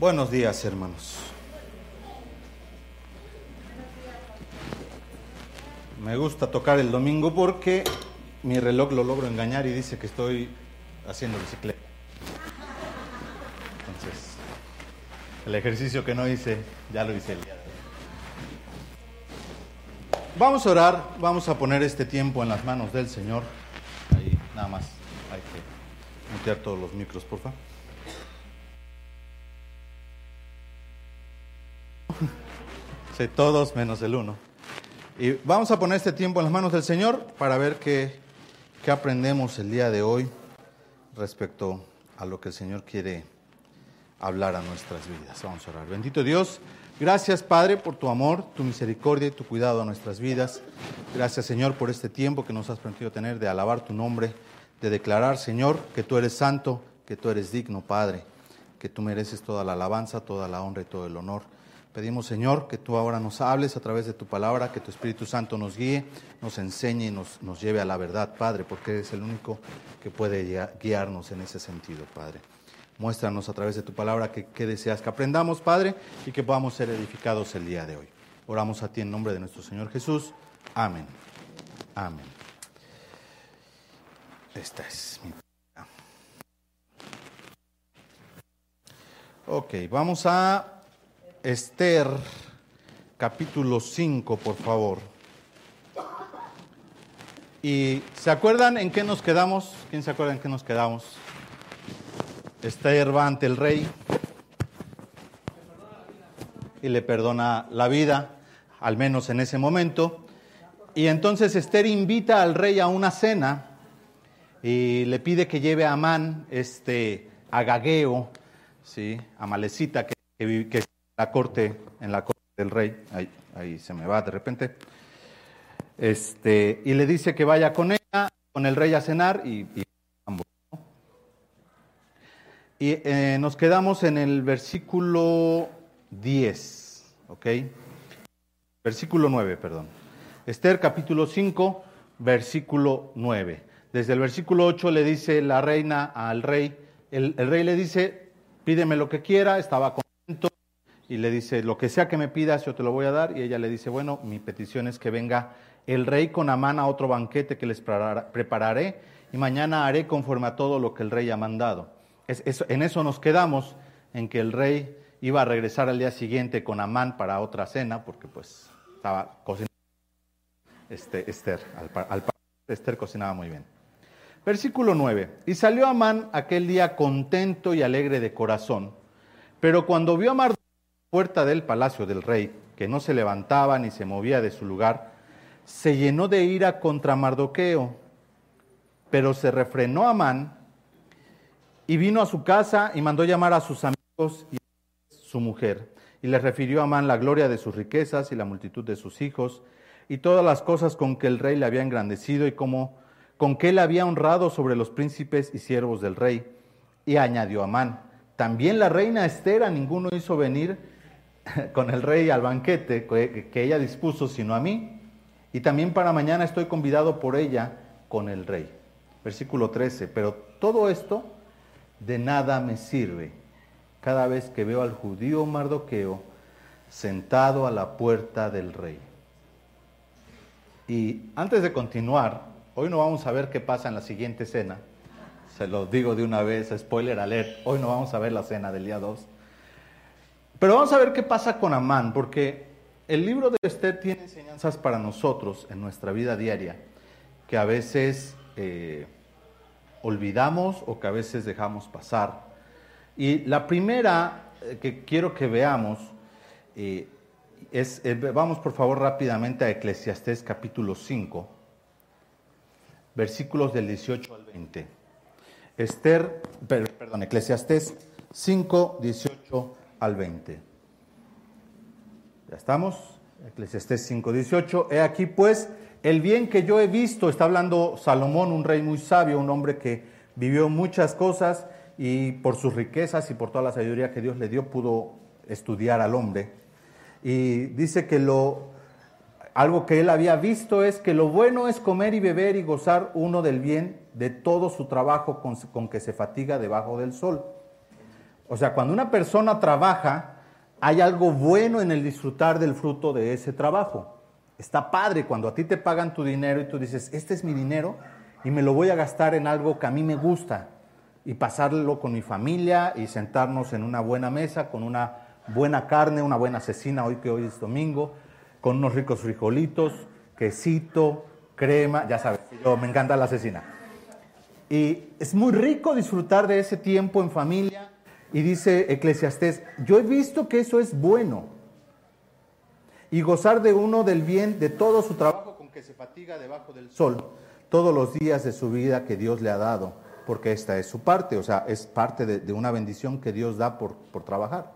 Buenos días, hermanos. Me gusta tocar el domingo porque mi reloj lo logro engañar y dice que estoy haciendo bicicleta. Entonces, el ejercicio que no hice, ya lo hice el día de hoy. Vamos a orar, vamos a poner este tiempo en las manos del Señor. Ahí, nada más, hay que mutear todos los micros, por favor. Todos menos el uno. Y vamos a poner este tiempo en las manos del Señor para ver qué, qué aprendemos el día de hoy respecto a lo que el Señor quiere hablar a nuestras vidas. Vamos a orar. Bendito Dios, gracias Padre por tu amor, tu misericordia y tu cuidado a nuestras vidas. Gracias Señor por este tiempo que nos has permitido tener de alabar tu nombre, de declarar Señor que tú eres santo, que tú eres digno Padre, que tú mereces toda la alabanza, toda la honra y todo el honor. Pedimos, Señor, que tú ahora nos hables a través de tu palabra, que tu Espíritu Santo nos guíe, nos enseñe y nos, nos lleve a la verdad, Padre, porque eres el único que puede guiarnos en ese sentido, Padre. Muéstranos a través de tu palabra que, que deseas que aprendamos, Padre, y que podamos ser edificados el día de hoy. Oramos a ti en nombre de nuestro Señor Jesús. Amén. Amén. Esta es mi. Ok, vamos a Esther, capítulo 5, por favor. ¿Y se acuerdan en qué nos quedamos? ¿Quién se acuerda en qué nos quedamos? Esther va ante el rey y le perdona la vida, al menos en ese momento. Y entonces Esther invita al rey a una cena y le pide que lleve a Amán, este agageo, ¿sí? a Malecita, que, que la corte, en la corte del rey, ahí, ahí se me va de repente, este, y le dice que vaya con ella, con el rey a cenar y, ambos. Y eh, nos quedamos en el versículo 10, ¿ok? Versículo 9, perdón. Esther capítulo 5, versículo 9. Desde el versículo 8 le dice la reina al rey, el, el rey le dice, pídeme lo que quiera, estaba contento, y le dice, lo que sea que me pidas, yo te lo voy a dar. Y ella le dice, bueno, mi petición es que venga el rey con Amán a otro banquete que les prepararé y mañana haré conforme a todo lo que el rey ha mandado. En eso nos quedamos, en que el rey iba a regresar al día siguiente con Amán para otra cena, porque pues estaba cocinando este, Esther, al, al Esther cocinaba muy bien. Versículo 9. Y salió Amán aquel día contento y alegre de corazón, pero cuando vio a Mardoqueo puerta del palacio del rey, que no se levantaba ni se movía de su lugar, se llenó de ira contra Mardoqueo, pero se refrenó Amán y vino a su casa y mandó llamar a sus amigos y a su mujer, y le refirió a Amán la gloria de sus riquezas y la multitud de sus hijos, y todas las cosas con que el rey le había engrandecido y como con que él había honrado sobre los príncipes y siervos del rey. Y añadió Amán, también la reina Esther a ninguno hizo venir con el rey al banquete que ella dispuso, sino a mí. Y también para mañana estoy convidado por ella con el rey. Versículo 13. Pero todo esto de nada me sirve cada vez que veo al judío Mardoqueo sentado a la puerta del rey. Y antes de continuar, hoy no vamos a ver qué pasa en la siguiente cena. Se lo digo de una vez, spoiler alert, hoy no vamos a ver la cena del día 2. Pero vamos a ver qué pasa con Amán, porque el libro de Esther tiene enseñanzas para nosotros en nuestra vida diaria, que a veces eh, olvidamos o que a veces dejamos pasar. Y la primera eh, que quiero que veamos eh, es, vamos por favor rápidamente a Eclesiastés capítulo 5, versículos del 18 al 20. Esther, perdón, Eclesiastés 5, 18 al 20. Ya estamos. Eclesiastés 5, 18. He aquí pues el bien que yo he visto, está hablando Salomón, un rey muy sabio, un hombre que vivió muchas cosas y por sus riquezas y por toda la sabiduría que Dios le dio pudo estudiar al hombre. Y dice que lo algo que él había visto es que lo bueno es comer y beber y gozar uno del bien de todo su trabajo con, con que se fatiga debajo del sol O sea, cuando una persona trabaja, hay algo bueno en el disfrutar del fruto de ese trabajo. Está padre cuando a ti te pagan tu dinero y tú dices, este es mi dinero y me lo voy a gastar en algo que a mí me gusta y pasarlo con mi familia y sentarnos en una buena mesa con una buena carne, una buena cecina hoy que hoy es domingo, con unos ricos frijolitos, quesito, crema, ya sabes, yo me encanta la cecina. Y es muy rico disfrutar de ese tiempo en familia. Y dice Eclesiastés, yo he visto que eso es bueno. Y gozar de uno del bien de todo su trabajo con que se fatiga debajo del sol todos los días de su vida que Dios le ha dado, porque esta es su parte, o sea, es parte de, una bendición que Dios da por, por trabajar.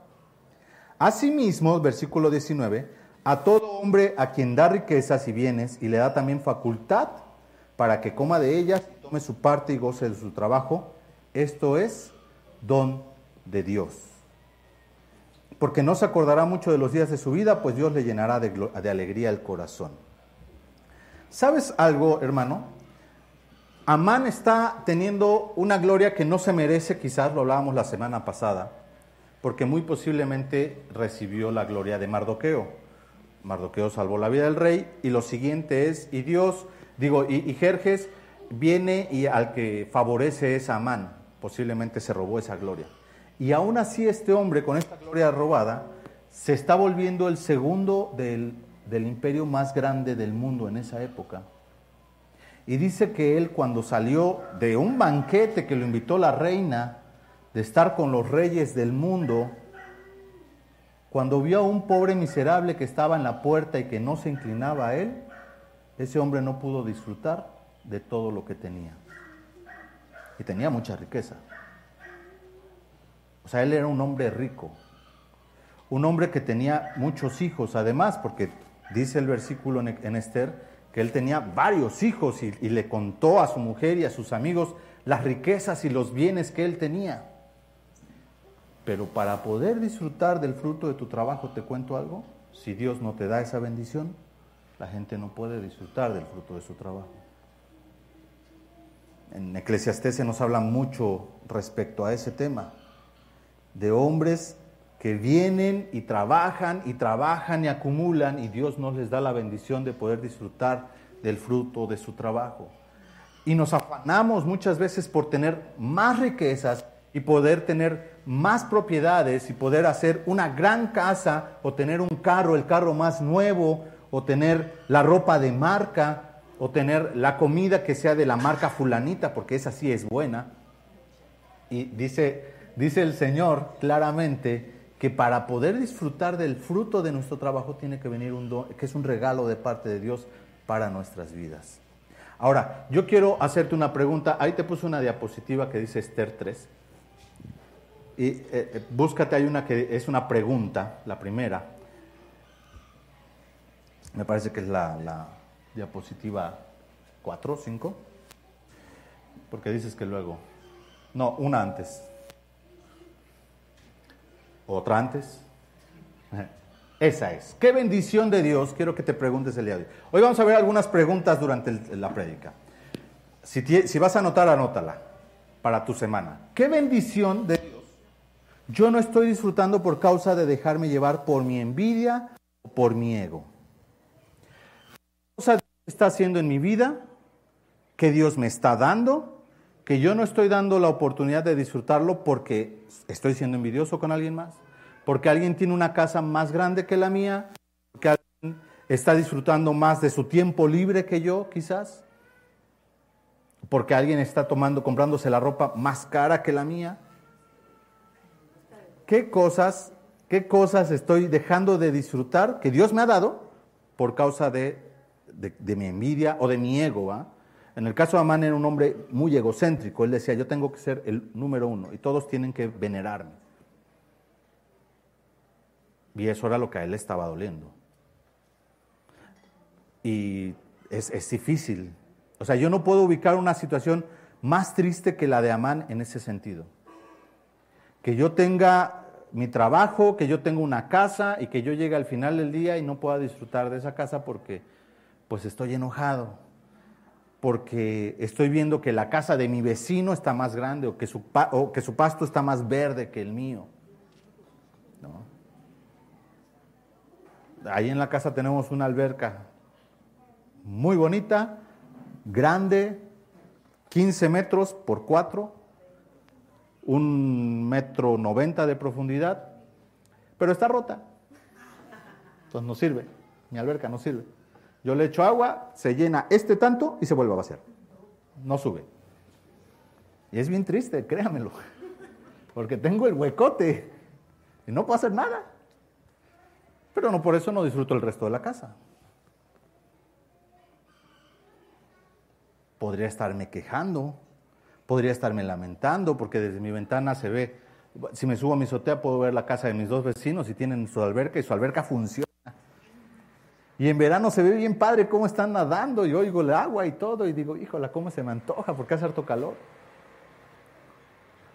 Asimismo, versículo 19, a todo hombre a quien da riquezas y bienes y le da también facultad para que coma de ellas, tome su parte y goce de su trabajo, esto es don de Dios. Porque no se acordará mucho de los días de su vida, pues Dios le llenará de, alegría el corazón. ¿Sabes algo, hermano? Amán está teniendo una gloria que no se merece, quizás lo hablábamos la semana pasada, porque muy posiblemente recibió la gloria de Mardoqueo. Mardoqueo salvó la vida del rey y lo siguiente es, y Dios, digo, y, Jerjes viene y al que favorece es Amán, posiblemente se robó esa gloria. Y aún así este hombre con esta gloria robada se está volviendo el segundo del, del imperio más grande del mundo en esa época y dice que él cuando salió de un banquete que lo invitó la reina, de estar con los reyes del mundo, cuando vio a un pobre miserable que estaba en la puerta y que no se inclinaba a él, ese hombre no pudo disfrutar de todo lo que tenía. Y tenía mucha riqueza. O sea, él era un hombre rico. Un hombre que tenía muchos hijos, además, porque dice el versículo en Esther, que él tenía varios hijos y, le contó a su mujer y a sus amigos las riquezas y los bienes que él tenía. Pero para poder disfrutar del fruto de tu trabajo, te cuento algo, si Dios no te da esa bendición, la gente no puede disfrutar del fruto de su trabajo. En Eclesiastés se nos habla mucho respecto a ese tema, de hombres que vienen y trabajan y trabajan y acumulan y Dios nos les da la bendición de poder disfrutar del fruto de su trabajo. Y nos afanamos muchas veces por tener más riquezas y poder tener más propiedades y poder hacer una gran casa o tener un carro, el carro más nuevo, o tener la ropa de marca, o tener la comida que sea de la marca fulanita, porque esa sí es buena. Y dice, dice el Señor claramente que para poder disfrutar del fruto de nuestro trabajo tiene que venir un don, que es un regalo de parte de Dios para nuestras vidas. Ahora, yo quiero hacerte una pregunta. Ahí te puse una diapositiva que dice Esther 3. Y eh, eh, búscate, hay una que es una pregunta, la primera. Me parece que es la, la diapositiva 4 o 5. Porque dices que luego. No, una antes. ¿Otra antes? Esa es. ¿Qué bendición de Dios? Quiero que te preguntes el día de hoy. Hoy vamos a ver algunas preguntas durante la prédica. Si, si vas a anotar, anótala para tu semana. ¿Qué bendición de Dios yo no estoy disfrutando por causa de dejarme llevar por mi envidia o por mi ego? ¿Qué cosa está haciendo en mi vida? ¿Qué Dios me está dando? Que yo no estoy dando la oportunidad de disfrutarlo porque estoy siendo envidioso con alguien más, porque alguien tiene una casa más grande que la mía, porque alguien está disfrutando más de su tiempo libre que yo, quizás, porque alguien está tomando, comprándose la ropa más cara que la mía. ¿Qué cosas, qué cosas estoy dejando de disfrutar que Dios me ha dado por causa de, de, mi envidia o de mi ego? En el caso de Amán era un hombre muy egocéntrico. Él decía, yo tengo que ser el número uno y todos tienen que venerarme. Y eso era lo que a él le estaba doliendo. Y es, es difícil. O sea, yo no puedo ubicar una situación más triste que la de Amán en ese sentido. Que yo tenga mi trabajo, que yo tenga una casa y que yo llegue al final del día y no pueda disfrutar de esa casa porque pues estoy enojado porque estoy viendo que la casa de mi vecino está más grande o que su, pasto está más verde que el mío. Ahí en la casa tenemos una alberca muy bonita, grande, 15 metros por 4, un metro 90 de profundidad, pero está rota. Entonces no sirve, mi alberca no sirve. Yo le echo agua, se llena este tanto y se vuelve a vaciar. No sube. Y es bien triste, créamelo, porque tengo el huecote y no puedo hacer nada. Pero no por eso no disfruto el resto de la casa. Podría estarme quejando, podría estarme lamentando, porque desde mi ventana se ve, si me subo a mi azotea puedo ver la casa de mis dos vecinos y tienen su alberca y su alberca funciona. Y en verano se ve bien padre cómo están nadando y oigo el agua y todo y digo, híjola, cómo se me antoja porque hace harto calor.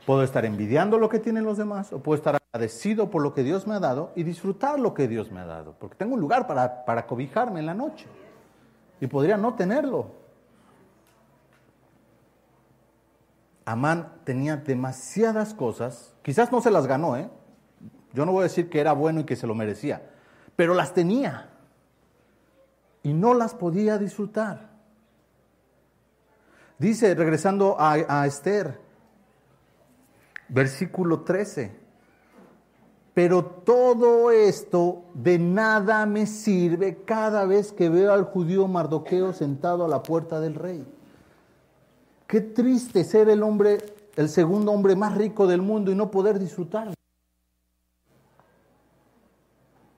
Puedo estar envidiando lo que tienen los demás o puedo estar agradecido por lo que Dios me ha dado y disfrutar lo que Dios me ha dado, porque tengo un lugar para, para cobijarme en la noche y podría no tenerlo. Amán tenía demasiadas cosas, quizás no se las ganó, ¿eh? Yo no voy a decir que era bueno y que se lo merecía, pero las tenía y no las podía disfrutar. Dice, regresando a, a Esther, versículo 13, pero todo esto de nada me sirve cada vez que veo al judío Mardoqueo sentado a la puerta del rey. Qué triste ser el hombre, el segundo hombre más rico del mundo y no poder disfrutar.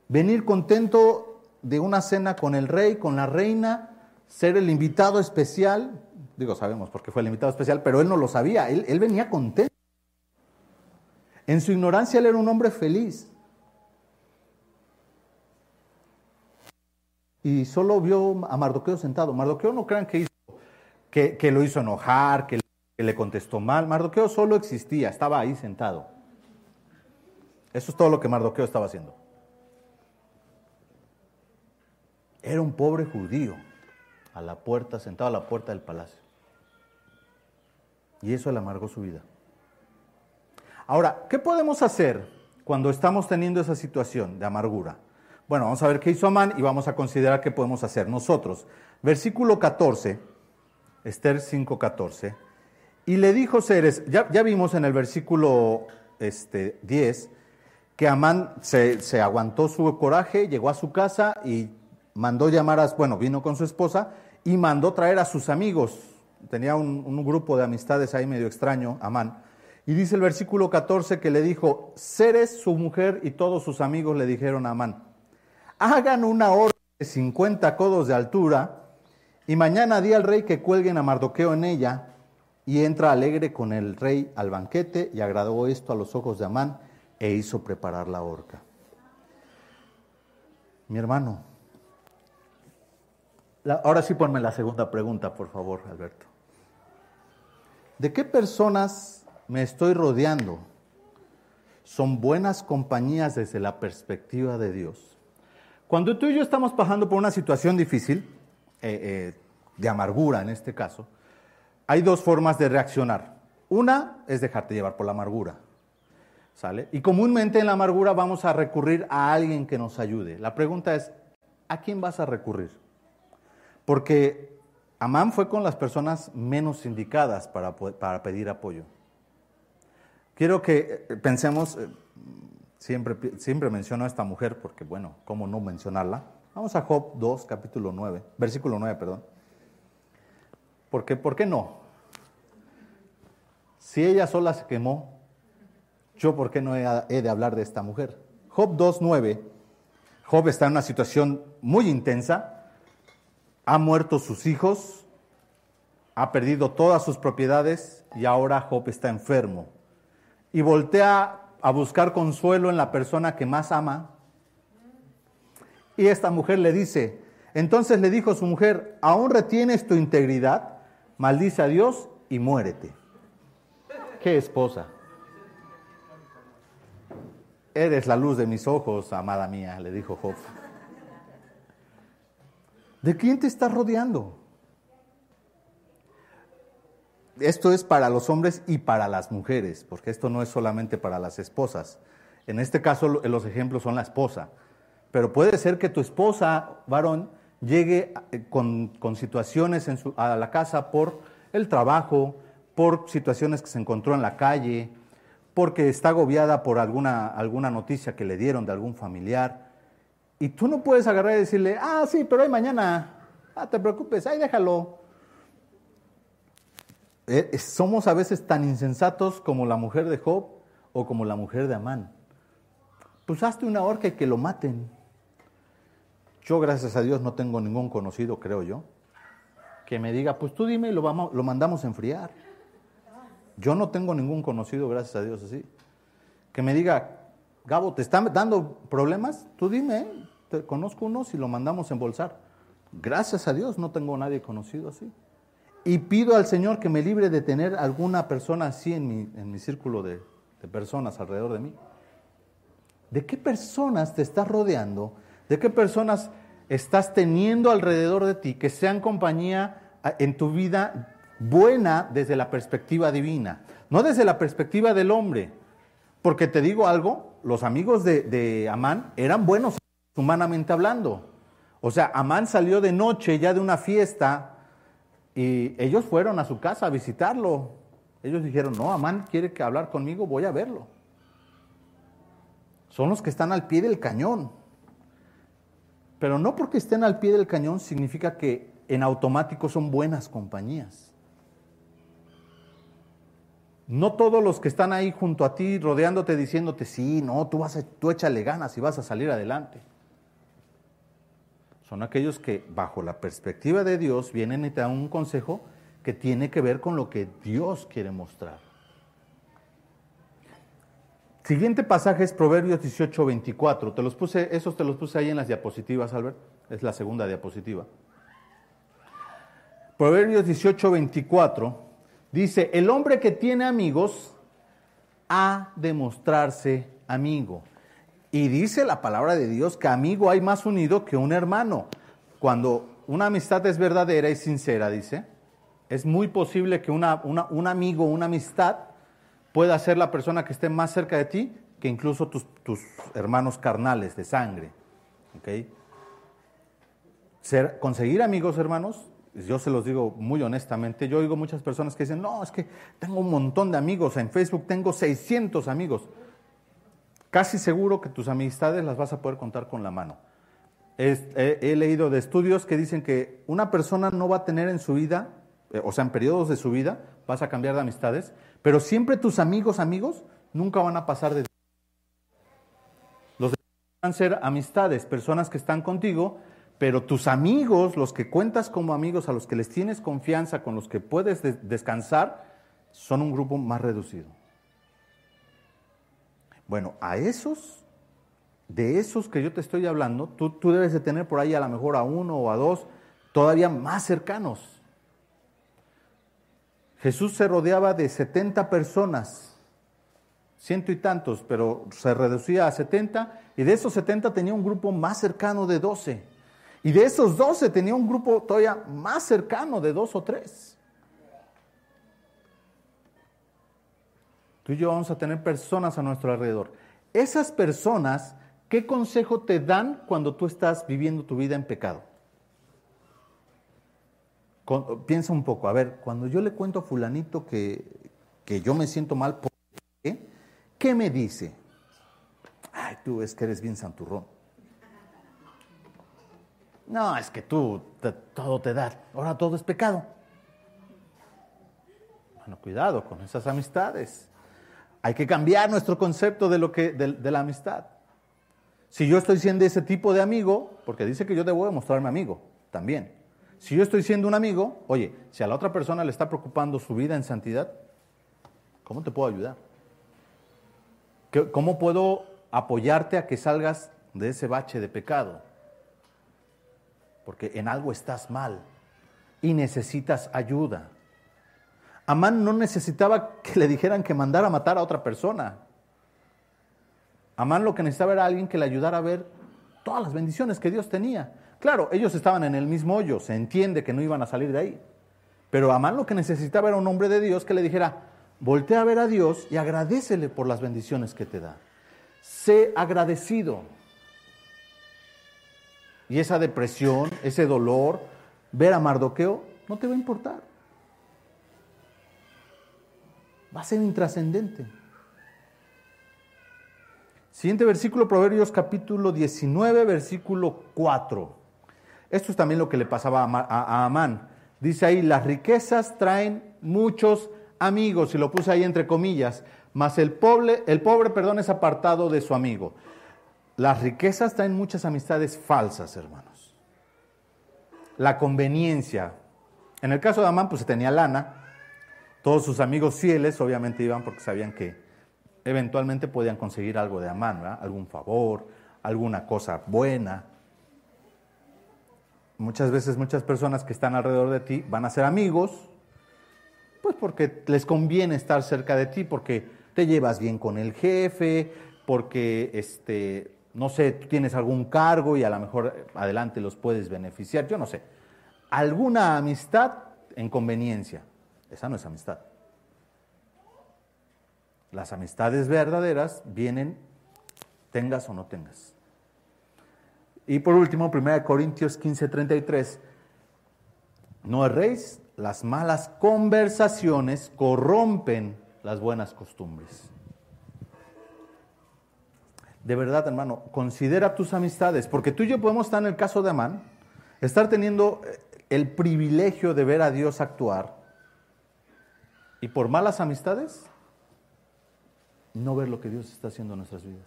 Venir contento de una cena con el rey, con la reina, ser el invitado especial. Digo, sabemos porque fue el invitado especial, pero él no lo sabía. Él, él venía contento. En su ignorancia él era un hombre feliz. Y solo vio a Mardoqueo sentado. Mardoqueo no crean que hizo que, lo hizo enojar, que, le contestó mal. Mardoqueo solo existía, estaba ahí sentado. Eso es todo lo que Mardoqueo estaba haciendo. Era un pobre judío a la puerta, sentado a la puerta del palacio. Y eso le amargó su vida. Ahora, ¿qué podemos hacer cuando estamos teniendo esa situación de amargura? Bueno, vamos a ver qué hizo Amán y vamos a considerar qué podemos hacer nosotros. Versículo 14 Esther 5:14. Y le dijo Ceres, ya, ya, vimos en el versículo este, 10 que Amán se, aguantó su coraje, llegó a su casa y mandó llamar a, bueno, vino con su esposa y mandó traer a sus amigos. Tenía un, grupo de amistades ahí medio extraño, Amán. Y dice el versículo 14 que le dijo, Ceres, su mujer y todos sus amigos le dijeron a Amán, hagan una orden de 50 codos de altura y mañana di al rey que cuelguen a Mardoqueo en ella, y entra alegre con el rey al banquete, y agradó esto a los ojos de Amán, e hizo preparar la horca. Mi hermano, ahora sí ponme la segunda pregunta, por favor, Alberto. ¿De qué personas me estoy rodeando? ¿Son buenas compañías desde la perspectiva de Dios? Cuando tú y yo estamos pasando por una situación difícil, eh, eh, de amargura en este caso, hay dos formas de reaccionar. Una es dejarte llevar por la amargura. ¿Sale? Y comúnmente en la amargura vamos a recurrir a alguien que nos ayude. La pregunta es, ¿a quién vas a recurrir? Porque Amán fue con las personas menos indicadas para, para pedir apoyo. Quiero que eh, pensemos, siempre, siempre menciono a esta mujer porque, bueno, ¿cómo no mencionarla? Vamos a Job 2, capítulo 9, versículo 9, perdón. Porque, ¿por qué no? Si ella sola se quemó, yo por qué no he de hablar de esta mujer. Job 2.9, Job está en una situación muy intensa, ha muerto sus hijos, ha perdido todas sus propiedades y ahora Job está enfermo. Y voltea a buscar consuelo en la persona que más ama, y esta mujer le dice, entonces le dijo su mujer, ¿aún retienes tu integridad? Maldice a Dios y muérete. ¿Qué esposa? Eres la luz de mis ojos, amada mía, le dijo Job. ¿De quién te estás rodeando? Esto es para los hombres y para las mujeres, porque esto no es solamente para las esposas. En este caso los ejemplos son la esposa. Pero puede ser que tu esposa, varón, llegue eh, con, situaciones en a la casa por el trabajo, por situaciones que se encontró en la calle, porque está agobiada por alguna, alguna noticia que le dieron de algún familiar. Y tú no puedes agarrar y decirle, ah, sí, pero hoy mañana, ah, te preocupes, ahí déjalo. Eh, somos a veces tan insensatos como la mujer de Job o como la mujer de Amán. Pues hazte una horca y que lo maten. Yo, gracias a Dios, no tengo ningún conocido, creo yo, que me diga, pues tú dime y lo, vamos, lo mandamos a enfriar. Yo no tengo ningún conocido, gracias a Dios, así. Que me diga, Gabo, ¿te están dando problemas? Tú dime, conozco unos y lo mandamos a embolsar. Gracias a Dios no tengo nadie conocido así. Y pido al Señor que me libre de tener alguna persona así en mi, en mi círculo de, personas alrededor de mí. ¿De qué personas te estás rodeando? ¿De qué personas estás teniendo alrededor de ti que sean compañía en tu vida buena desde la perspectiva divina? No desde la perspectiva del hombre. Porque te digo algo, los amigos de Amán eran buenos humanamente hablando. O sea, Amán salió de noche ya de una fiesta y ellos fueron a su casa a visitarlo. Ellos dijeron, no, Amán quiere hablar conmigo, voy a verlo. Son los que están al pie del cañón. Pero no porque estén al pie del cañón significa que en automático son buenas compañías. No todos los que están ahí junto a ti, rodeándote, diciéndote, sí, no, tú, vas a, tú échale ganas y vas a salir adelante. Son aquellos que, bajo la perspectiva de Dios, vienen y te dan un consejo que tiene que ver con lo que Dios quiere mostrar. Siguiente pasaje es Proverbios 18, 24. Te los puse, esos te los puse ahí en las diapositivas, Albert. Es la segunda diapositiva. Proverbios 18, 24 dice, el hombre que tiene amigos ha de mostrarse amigo. Y dice la palabra de Dios que amigo hay más unido que un hermano. Cuando una amistad es verdadera y sincera, dice, es muy posible que una, un amigo, una amistad, pueda ser la persona que esté más cerca de ti que incluso tus, hermanos carnales de sangre. Ser, conseguir amigos, hermanos, yo se los digo muy honestamente, yo oigo muchas personas que dicen, no, es que tengo un montón de amigos, en Facebook tengo 600 amigos. Casi seguro que tus amistades las vas a poder contar con la mano. he, leído de estudios que dicen que una persona no va a tener en su vida, eh, o sea, en periodos de su vida, vas a cambiar de amistades, pero siempre tus amigos, amigos, nunca van a pasar de... Los van a ser amistades, personas que están contigo, pero tus amigos, los que cuentas como amigos, a los que les tienes confianza, con los que puedes descansar, son un grupo más reducido. Bueno, a esos, de esos que yo te estoy hablando, tú, tú debes de tener por ahí a lo mejor a uno o a dos todavía más cercanos. Jesús se rodeaba de 70 personas, ciento y tantos, pero se reducía a 70, y de esos 70 tenía un grupo más cercano de 12. Y de esos 12 tenía un grupo todavía más cercano de dos o tres. Tú y yo vamos a tener personas a nuestro alrededor. Esas personas, ¿qué consejo te dan cuando tú estás viviendo tu vida en pecado? piensa un poco, a ver, cuando yo le cuento a fulanito que, que yo me siento mal, ¿por qué? ¿Qué me dice? Ay, tú es que eres bien santurrón. No, es que tú todo te da, ahora todo es pecado. Bueno, cuidado con esas amistades. Hay que cambiar nuestro concepto de, lo que, de la amistad. Si yo estoy siendo ese tipo de amigo, porque dice que yo debo demostrarme amigo también. Si yo estoy siendo un amigo, oye, si a la otra persona le está preocupando su vida en santidad, ¿cómo te puedo ayudar? ¿Cómo puedo apoyarte a que salgas de ese bache de pecado? Porque en algo estás mal y necesitas ayuda. Amán no necesitaba que le dijeran que mandara a matar a otra persona. Amán lo que necesitaba era alguien que le ayudara a ver todas las bendiciones que Dios tenía. Claro, ellos estaban en el mismo hoyo, se entiende que no iban a salir de ahí. Pero Amán lo que necesitaba era un hombre de Dios que le dijera, voltea a ver a Dios y agradecele por las bendiciones que te da. sé agradecido. Y esa depresión, ese dolor, ver a Mardoqueo, no te va a importar. Va a ser intrascendente. Siguiente versículo, Proverbios capítulo 19, versículo 4. Esto es también lo que le pasaba a Amán. Dice ahí, las riquezas traen muchos amigos, y lo puse ahí entre comillas, mas el pobre, el pobre perdón, es apartado de su amigo. Las riquezas traen muchas amistades falsas, hermanos. La conveniencia. En el caso de Amán, pues se tenía lana. Todos sus amigos fieles, obviamente, iban porque sabían que eventualmente podían conseguir algo de Amán, algún favor, alguna cosa buena. Muchas veces muchas personas que están alrededor de ti van a ser amigos, pues porque les conviene estar cerca de ti, porque te llevas bien con el jefe, porque este, no sé, tú tienes algún cargo y a lo mejor adelante los puedes beneficiar, yo no sé. Alguna amistad en conveniencia, esa no es amistad. Las amistades verdaderas vienen tengas o no tengas. Y por último, 1 Corintios 15, 33, no erréis, las malas conversaciones corrompen las buenas costumbres. De verdad, hermano, considera tus amistades, porque tú y yo podemos estar en el caso de Amán, estar teniendo eh, el privilegio de ver a Dios actuar, y por malas amistades, no ver lo que Dios está haciendo en nuestras vidas.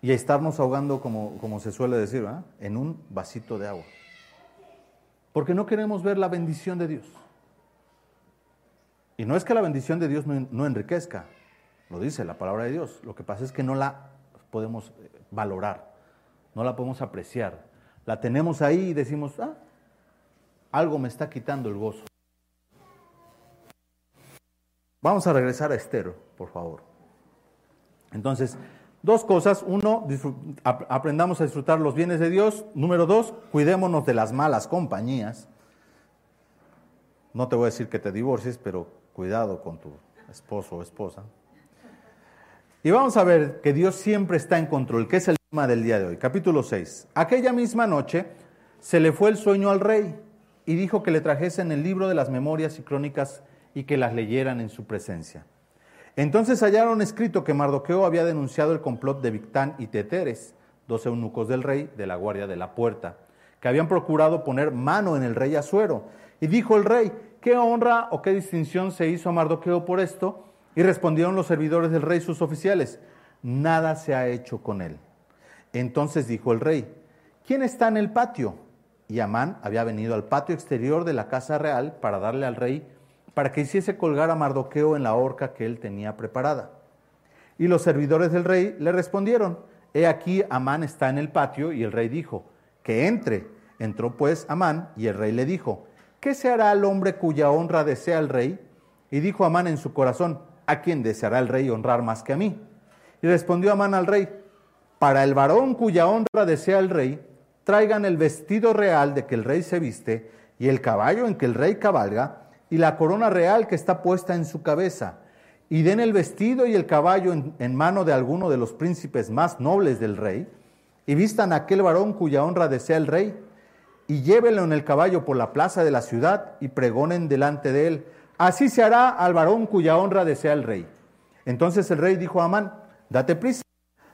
Y estarnos ahogando, como, como se suele decir, en un vasito de agua. Porque no queremos ver la bendición de Dios. Y no es que la bendición de Dios no, enriquezca, lo dice la palabra de Dios. Lo que pasa es que no la podemos eh, valorar, no la podemos apreciar. La tenemos ahí y decimos, ah, algo me está quitando el gozo. Vamos a regresar a Esther, por favor. Entonces, dos cosas. Uno, aprendamos a disfrutar los bienes de Dios. Número dos, cuidémonos de las malas compañías. No te voy a decir que te divorcies, pero Cuidado con tu esposo o esposa. Y vamos a ver que Dios siempre está en control, que es el tema del día de hoy. Capítulo 6. Aquella misma noche se le fue el sueño al rey y dijo que le trajesen el libro de las memorias y crónicas y que las leyeran en su presencia. Entonces hallaron escrito que Mardoqueo había denunciado el complot de Victán y Teteres, dos eunucos del rey de la guardia de la puerta, que habían procurado poner mano en el rey Asuero. Y dijo el rey, ¿Qué honra o qué distinción se hizo a Mardoqueo por esto? Y respondieron los servidores del rey, sus oficiales, nada se ha hecho con él. Entonces dijo el rey, ¿quién está en el patio? Y Amán había venido al patio exterior de la casa real para darle al rey, para que hiciese colgar a Mardoqueo en la horca que él tenía preparada. Y los servidores del rey le respondieron, he aquí Amán está en el patio, y el rey dijo, que entre. Entró pues Amán, y el rey le dijo, ¿qué se hará al hombre cuya honra desea el rey? Y dijo Amán en su corazón, ¿a quién deseará el rey honrar más que a mí? Y respondió Amán al rey, para el varón cuya honra desea el rey, traigan el vestido real de que el rey se viste, y el caballo en que el rey cabalga, y la corona real que está puesta en su cabeza, y den el vestido y el caballo en, mano de alguno de los príncipes más nobles del rey, y vistan a aquel varón cuya honra desea el rey, y llévenlo en el caballo por la plaza de la ciudad y pregonen delante de él. Así se hará al varón cuya honra desea el rey. Entonces el rey dijo a Amán, date prisa,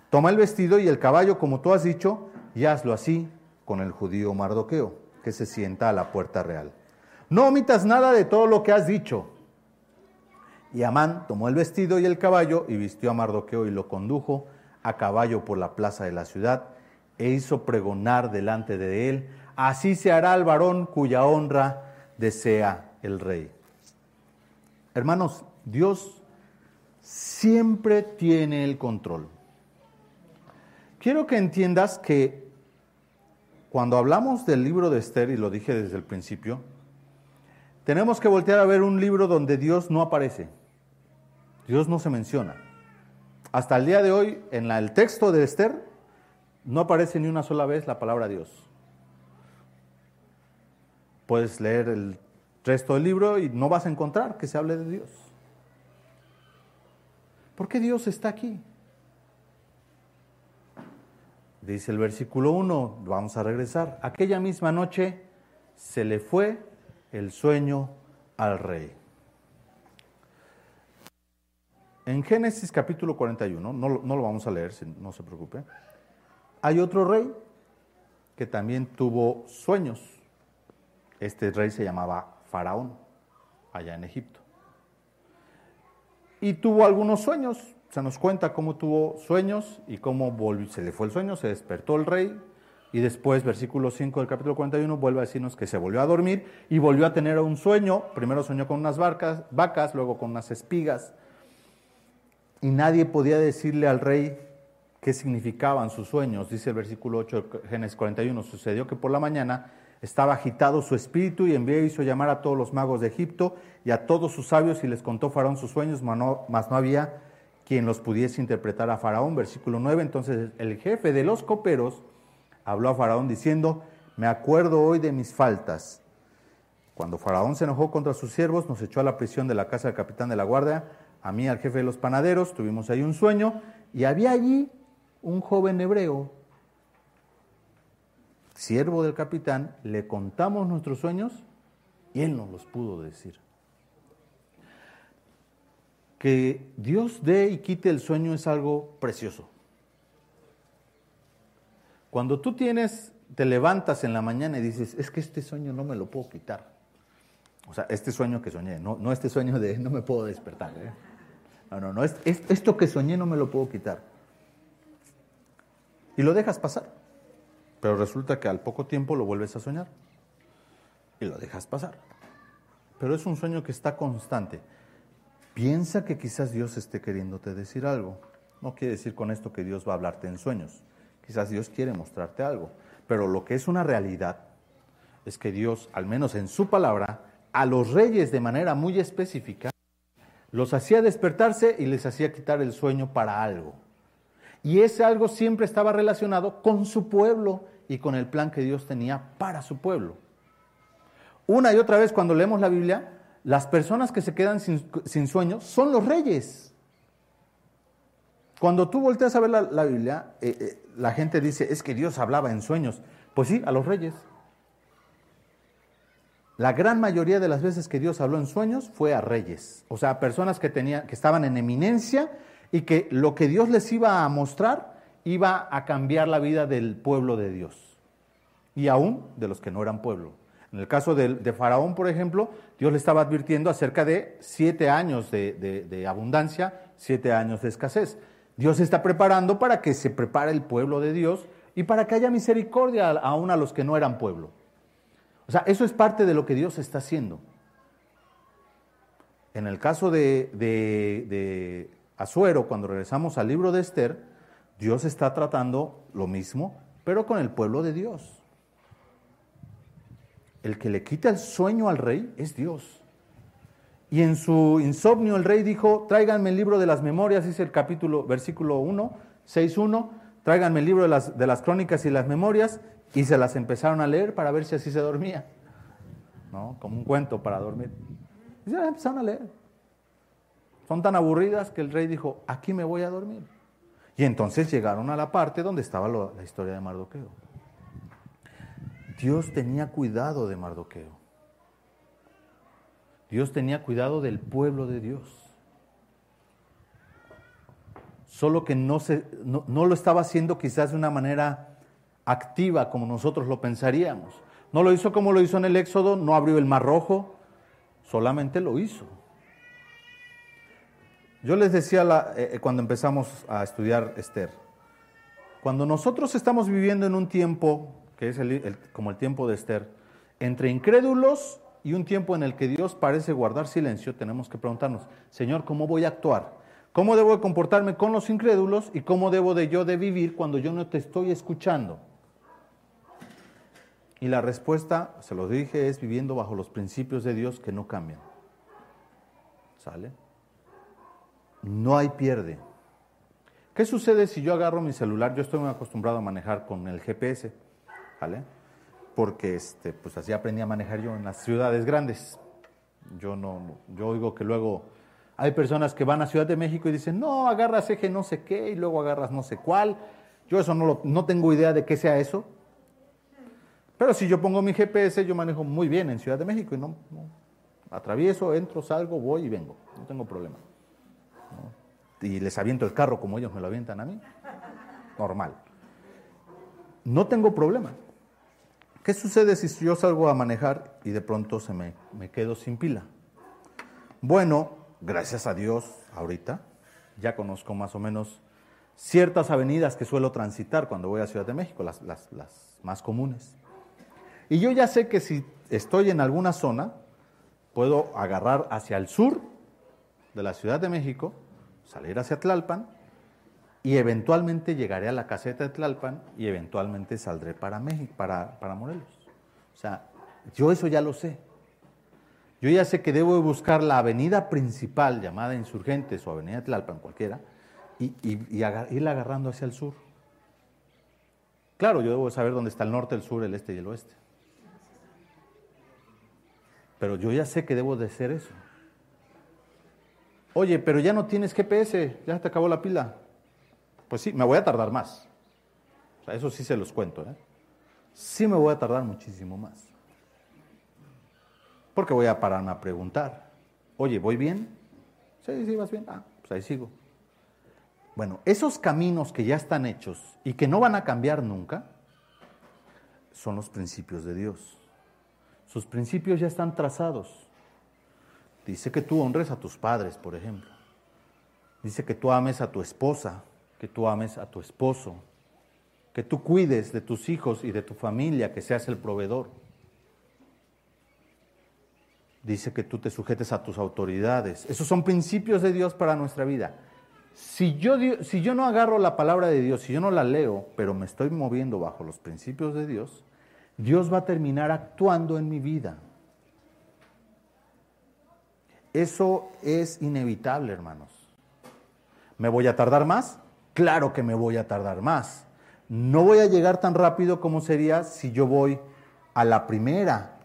toma el vestido y el caballo como tú has dicho, y hazlo así con el judío Mardoqueo, que se sienta a la puerta real. No omitas nada de todo lo que has dicho. Y Amán tomó el vestido y el caballo y vistió a Mardoqueo y lo condujo a caballo por la plaza de la ciudad e hizo pregonar delante de él así se hará al varón cuya honra desea el rey. Hermanos, Dios siempre tiene el control. Quiero que entiendas que cuando hablamos del libro de Esther, y lo dije desde el principio, tenemos que voltear a ver un libro donde Dios no aparece. Dios no se menciona. Hasta el día de hoy, en el texto de Esther, no aparece ni una sola vez la palabra Dios. Puedes leer el resto del libro y no vas a encontrar que se hable de Dios. ¿Por qué Dios está aquí? Dice el versículo 1, vamos a regresar. Aquella misma noche se le fue el sueño al rey. En Génesis capítulo 41, no, no lo vamos a leer, no se preocupe, hay otro rey que también tuvo sueños. Este rey se llamaba Faraón, allá en Egipto. Y tuvo algunos sueños, se nos cuenta cómo tuvo sueños y cómo volvió, se le fue el sueño, se despertó el rey y después, versículo 5 del capítulo 41, vuelve a decirnos que se volvió a dormir y volvió a tener un sueño. Primero soñó con unas vacas, luego con unas espigas. Y nadie podía decirle al rey qué significaban sus sueños. Dice el versículo 8 de Génesis 41, sucedió que por la mañana estaba agitado su espíritu y envió hizo llamar a todos los magos de Egipto y a todos sus sabios y les contó Faraón sus sueños, mas no, no había quien los pudiese interpretar a Faraón. Versículo 9, entonces el jefe de los coperos habló a Faraón diciendo, me acuerdo hoy de mis faltas. Cuando Faraón se enojó contra sus siervos, nos echó a la prisión de la casa del capitán de la guardia, a mí, al jefe de los panaderos, tuvimos ahí un sueño, y había allí un joven hebreo siervo del capitán, le contamos nuestros sueños y él nos los pudo decir. Que Dios dé y quite el sueño es algo precioso. Cuando tú tienes, te levantas en la mañana y dices, es que este sueño no me lo puedo quitar. O sea, este sueño que soñé, no, no este sueño de no me puedo despertar. ¿eh? No, no, no, esto que soñé no me lo puedo quitar. Y lo dejas pasar. Pero resulta que al poco tiempo lo vuelves a soñar y lo dejas pasar. Pero es un sueño que está constante. Piensa que quizás Dios esté queriéndote decir algo. No quiere decir con esto que Dios va a hablarte en sueños. Quizás Dios quiere mostrarte algo. Pero lo que es una realidad es que Dios, al menos en su palabra, a los reyes de manera muy específica, los hacía despertarse y les hacía quitar el sueño para algo. Y ese algo siempre estaba relacionado con su pueblo y con el plan que Dios tenía para su pueblo. Una y otra vez cuando leemos la Biblia, las personas que se quedan sin, sueño son los reyes. Cuando tú volteas a ver la, Biblia, eh, eh, la gente dice, es que Dios hablaba en sueños. Pues sí, a los reyes. La gran mayoría de las veces que Dios habló en sueños fue a reyes, o sea, a personas que, tenían, que estaban en eminencia y que lo que Dios les iba a mostrar iba a cambiar la vida del pueblo de Dios y aún de los que no eran pueblo. En el caso de, Faraón, por ejemplo, Dios le estaba advirtiendo acerca de siete años de, abundancia, siete años de escasez. Dios está preparando para que se prepare el pueblo de Dios y para que haya misericordia aún a los que no eran pueblo. O sea, eso es parte de lo que Dios está haciendo. En el caso de, Azuero, cuando regresamos al libro de Esther, Dios está tratando lo mismo, pero con el pueblo de Dios. El que le quita el sueño al rey es Dios. Y en su insomnio el rey dijo, tráiganme el libro de las memorias, dice el capítulo, versículo 1, 6.1, tráiganme el libro de las, de las crónicas y las memorias, y se las empezaron a leer para ver si así se dormía. ¿No? Como un cuento para dormir. Y se las empezaron a leer. Son tan aburridas que el rey dijo, aquí me voy a dormir. Y entonces llegaron a la parte donde estaba la historia de Mardoqueo. Dios tenía cuidado de Mardoqueo. Dios tenía cuidado del pueblo de Dios. Solo que no, se, no, no lo estaba haciendo quizás de una manera activa como nosotros lo pensaríamos. No lo hizo como lo hizo en el Éxodo, no abrió el mar rojo, solamente lo hizo. Yo les decía eh, eh, cuando empezamos a estudiar Esther, cuando nosotros estamos viviendo en un tiempo, que es como el tiempo de Esther, entre incrédulos y un tiempo en el que Dios parece guardar silencio, tenemos que preguntarnos, Señor, ¿cómo voy a actuar? ¿Cómo debo de comportarme con los incrédulos y cómo debo de yo de vivir cuando yo no te estoy escuchando? Y la respuesta, se lo dije, es viviendo bajo los principios de Dios que no cambian. ¿Sale? no hay pierde. ¿Qué sucede si yo agarro mi celular? Yo estoy muy acostumbrado a manejar con el GPS, ¿vale? Porque este, pues así aprendí a manejar yo en las ciudades grandes. Yo no, yo oigo que luego hay personas que van a Ciudad de México y dicen, no, agarras eje no sé qué y luego agarras no sé cuál. Yo eso no, lo, no tengo idea de qué sea eso. Pero si yo pongo mi GPS, yo manejo muy bien en Ciudad de México y no, atravieso, entro, salgo, voy y vengo. No tengo problema. Y les aviento el carro como ellos me lo avientan a mí. Normal. No tengo problema. ¿Qué sucede si yo salgo a manejar y de pronto se me, me quedo sin pila? Bueno, gracias a Dios, ahorita ya conozco más o menos ciertas avenidas que suelo transitar cuando voy a Ciudad de México, las, las, más comunes. Y yo ya sé que si estoy en alguna zona, puedo agarrar hacia el sur de la Ciudad de México, salir hacia Tlalpan y eventualmente llegaré a la caseta de Tlalpan y eventualmente saldré para México, para, para Morelos. O sea, yo eso ya lo sé. Yo ya sé que debo buscar la avenida principal llamada Insurgentes o Avenida Tlalpan, cualquiera, y, irla agarrando hacia el sur. Claro, yo debo saber dónde está el norte, el sur, el este y el oeste. Pero yo ya sé que debo de hacer eso. Oye, pero ya no tienes GPS, ya te acabó la pila. Pues sí, me voy a tardar más. Eso sí se los cuento. ¿eh? Sí me voy a tardar muchísimo más. Porque voy a pararme a preguntar. Oye, ¿voy bien? Sí, sí, vas bien. Ah, pues ahí sigo. Bueno, esos caminos que ya están hechos y que no van a cambiar nunca, son los principios de Dios. Sus principios ya están trazados. Dice que tú honres a tus padres, por ejemplo. Dice que tú ames a tu esposa, que tú ames a tu esposo, que tú cuides de tus hijos y de tu familia, que seas el proveedor dice que tú te sujetes a tus autoridades. Esos son principios de Dios para nuestra vida. Si yo, si yo no agarro la palabra de Dios, si yo no la leo, pero me estoy moviendo bajo los principios de Dios, Dios va a terminar actuando en mi vida. Eso es inevitable, hermanos. ¿Me voy a tardar más? Claro que me voy a tardar más. No voy a llegar tan rápido como sería si yo voy a la primera,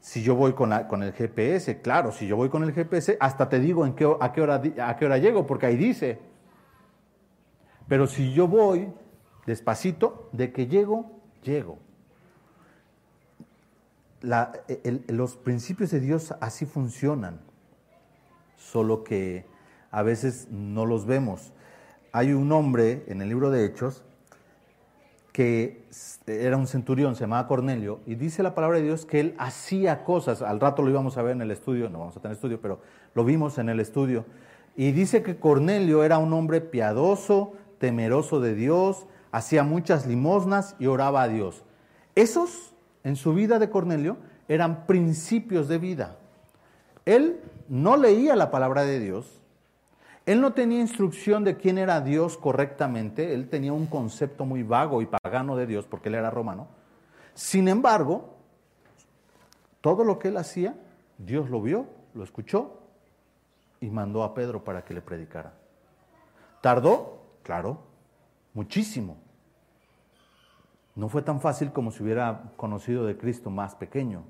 si yo voy con, con, el GPS, claro, si yo voy con el GPS, hasta te digo en qué, a, qué hora, a qué hora llego, porque ahí dice. Pero si yo voy despacito, de que llego, llego. los principios de Dios así funcionan, solo que a veces no los vemos. Hay un hombre en el libro de Hechos que era un centurión, se llamaba Cornelio, y dice la palabra de Dios que él hacía cosas, al rato lo íbamos a ver en el estudio, no vamos a tener estudio, pero lo vimos en el estudio, y dice que Cornelio era un hombre piadoso, temeroso de Dios, hacía muchas limosnas y oraba a Dios. Esos, en su vida de Cornelio, eran principios de vida. Él no leía la palabra de Dios, él no tenía instrucción de quién era Dios correctamente, él tenía un concepto muy vago y pagano de Dios porque él era romano. Sin embargo, todo lo que él hacía, Dios lo vio, lo escuchó y mandó a Pedro para que le predicara. ¿Tardó? Claro, muchísimo. No fue tan fácil como si hubiera conocido de Cristo más pequeño,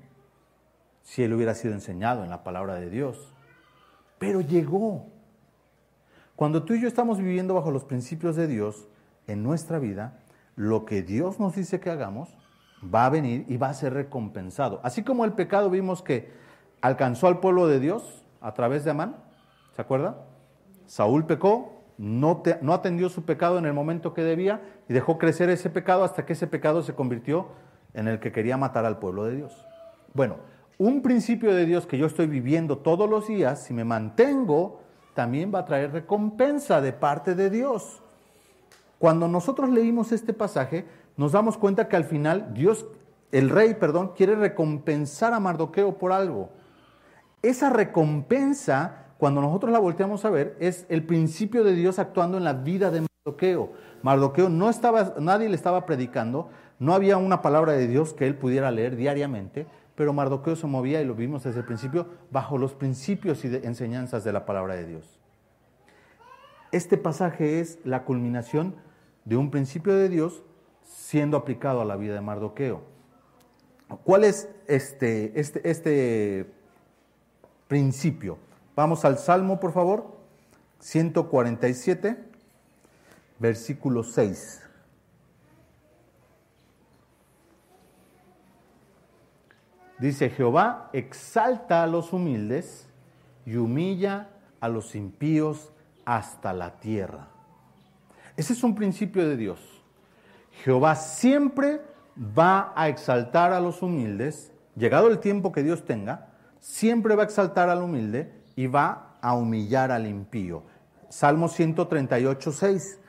si él hubiera sido enseñado en la palabra de Dios. Pero llegó, cuando tú y yo estamos viviendo bajo los principios de Dios en nuestra vida, lo que Dios nos dice que hagamos va a venir y va a ser recompensado. Así como el pecado vimos que alcanzó al pueblo de Dios a través de Amán, ¿se acuerda? Saúl pecó, no, no atendió su pecado en el momento que debía y dejó crecer ese pecado hasta que ese pecado se convirtió en el que quería matar al pueblo de Dios. Bueno, un principio de Dios que yo estoy viviendo todos los días, si me mantengo también va a traer recompensa de parte de Dios. Cuando nosotros leímos este pasaje, nos damos cuenta que al final Dios, el rey, perdón, quiere recompensar a Mardoqueo por algo. Esa recompensa, cuando nosotros la volteamos a ver, es el principio de Dios actuando en la vida de Mardoqueo. Mardoqueo no estaba, nadie le estaba predicando, no había una palabra de Dios que él pudiera leer diariamente, pero Mardoqueo se movía, y lo vimos desde el principio, bajo los principios y enseñanzas de la palabra de Dios. Este pasaje es la culminación de un principio de Dios siendo aplicado a la vida de Mardoqueo. ¿Cuál es este, este, este principio? Vamos al Salmo, por favor, 147, versículo 6. Dice, Jehová exalta a los humildes y humilla a los impíos hasta la tierra. Ese es un principio de Dios. Jehová siempre va a exaltar a los humildes, llegado el tiempo que Dios tenga, siempre va a exaltar al humilde y va a humillar al impío. Salmo 138, 6.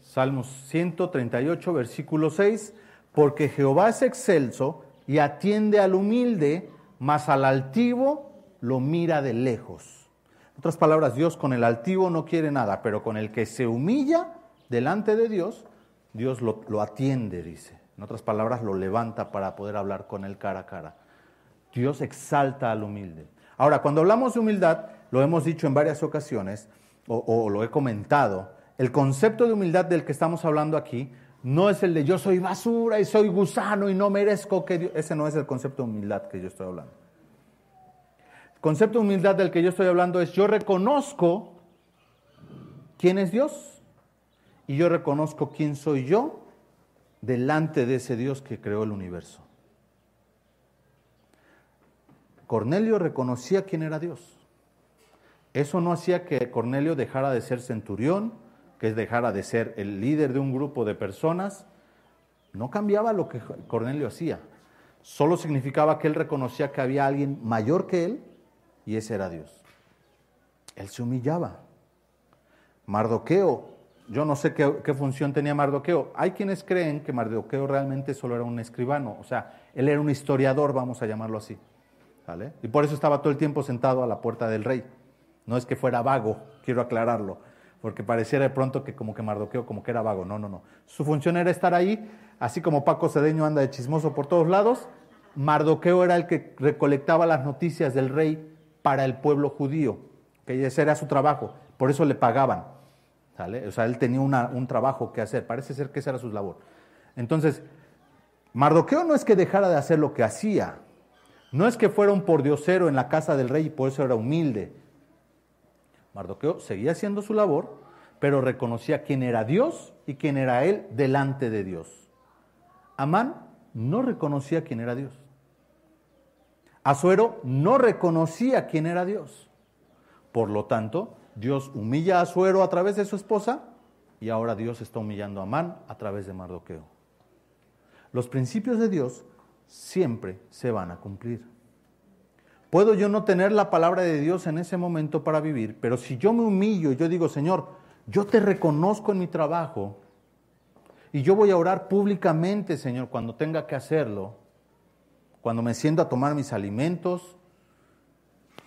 Salmos 138, versículo 6. Porque Jehová es excelso y atiende al humilde, mas al altivo lo mira de lejos. En otras palabras, Dios con el altivo no quiere nada, pero con el que se humilla delante de Dios, Dios lo, lo atiende, dice. En otras palabras, lo levanta para poder hablar con él cara a cara. Dios exalta al humilde. Ahora, cuando hablamos de humildad, lo hemos dicho en varias ocasiones, o, o, lo he comentado, el concepto de humildad del que estamos hablando aquí no es el de yo soy basura y soy gusano y no merezco que Dios... Ese no es el concepto de humildad que yo estoy hablando. El concepto de humildad del que yo estoy hablando es yo reconozco quién es Dios y yo reconozco quién soy yo delante de ese Dios que creó el universo. Cornelio reconocía quién era Dios. Eso no hacía que Cornelio dejara de ser centurión, que dejara de ser el líder de un grupo de personas. No cambiaba lo que Cornelio hacía. Solo significaba que él reconocía que había alguien mayor que él y ese era Dios. Él se humillaba. Mardoqueo, yo no sé qué, qué, función tenía Mardoqueo. Hay quienes creen que Mardoqueo realmente solo era un escribano, o sea, él era un historiador, vamos a llamarlo así. ¿vale? Y por eso estaba todo el tiempo sentado a la puerta del rey. No es que fuera vago, quiero aclararlo, porque pareciera de pronto que como que Mardoqueo como que era vago. No, no, no. Su función era estar ahí, así como Paco Cedeño anda de chismoso por todos lados, Mardoqueo era el que recolectaba las noticias del rey para el pueblo judío, que ese era su trabajo, por eso le pagaban. O sea, él tenía un trabajo que hacer, parece ser que esa era su labor. Entonces, Mardoqueo no es que dejara de hacer lo que hacía, no es que fuera un pordiosero en la casa del rey y por eso era humilde. Mardoqueo seguía haciendo su labor, pero reconocía quién era Dios y quién era él delante de Dios. Amán no reconocía quién era Dios. Azuero no reconocía quién era Dios. Por lo tanto, Dios humilla a Azuero a través de su esposa y ahora Dios está humillando a Amán a través de Mardoqueo. Los principios de Dios siempre se van a cumplir. Puedo yo no tener la palabra de Dios en ese momento para vivir, pero si yo me humillo y yo digo, Señor, yo te reconozco en mi trabajo y yo voy a orar públicamente, Señor, cuando tenga que hacerlo, cuando me siento a tomar mis alimentos,